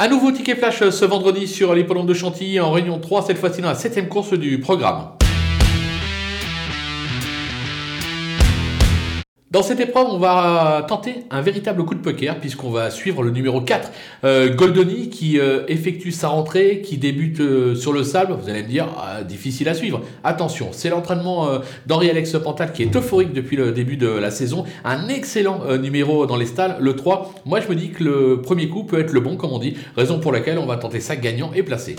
Un nouveau ticket flash ce vendredi sur l'hippodrome de Chantilly en réunion 3, cette fois-ci dans la septième course du programme. Dans cette épreuve, on va tenter un véritable coup de poker puisqu'on va suivre le numéro 4, euh, Goldoni, qui euh, effectue sa rentrée, qui débute euh, sur le sable. Vous allez me dire, ah, difficile à suivre. Attention, c'est l'entraînement d'Henri-Alex Pantal qui est euphorique depuis le début de la saison. Un excellent numéro dans les stalles, le 3. Moi, je me dis que le premier coup peut être le bon, comme on dit, raison pour laquelle on va tenter ça gagnant et placé.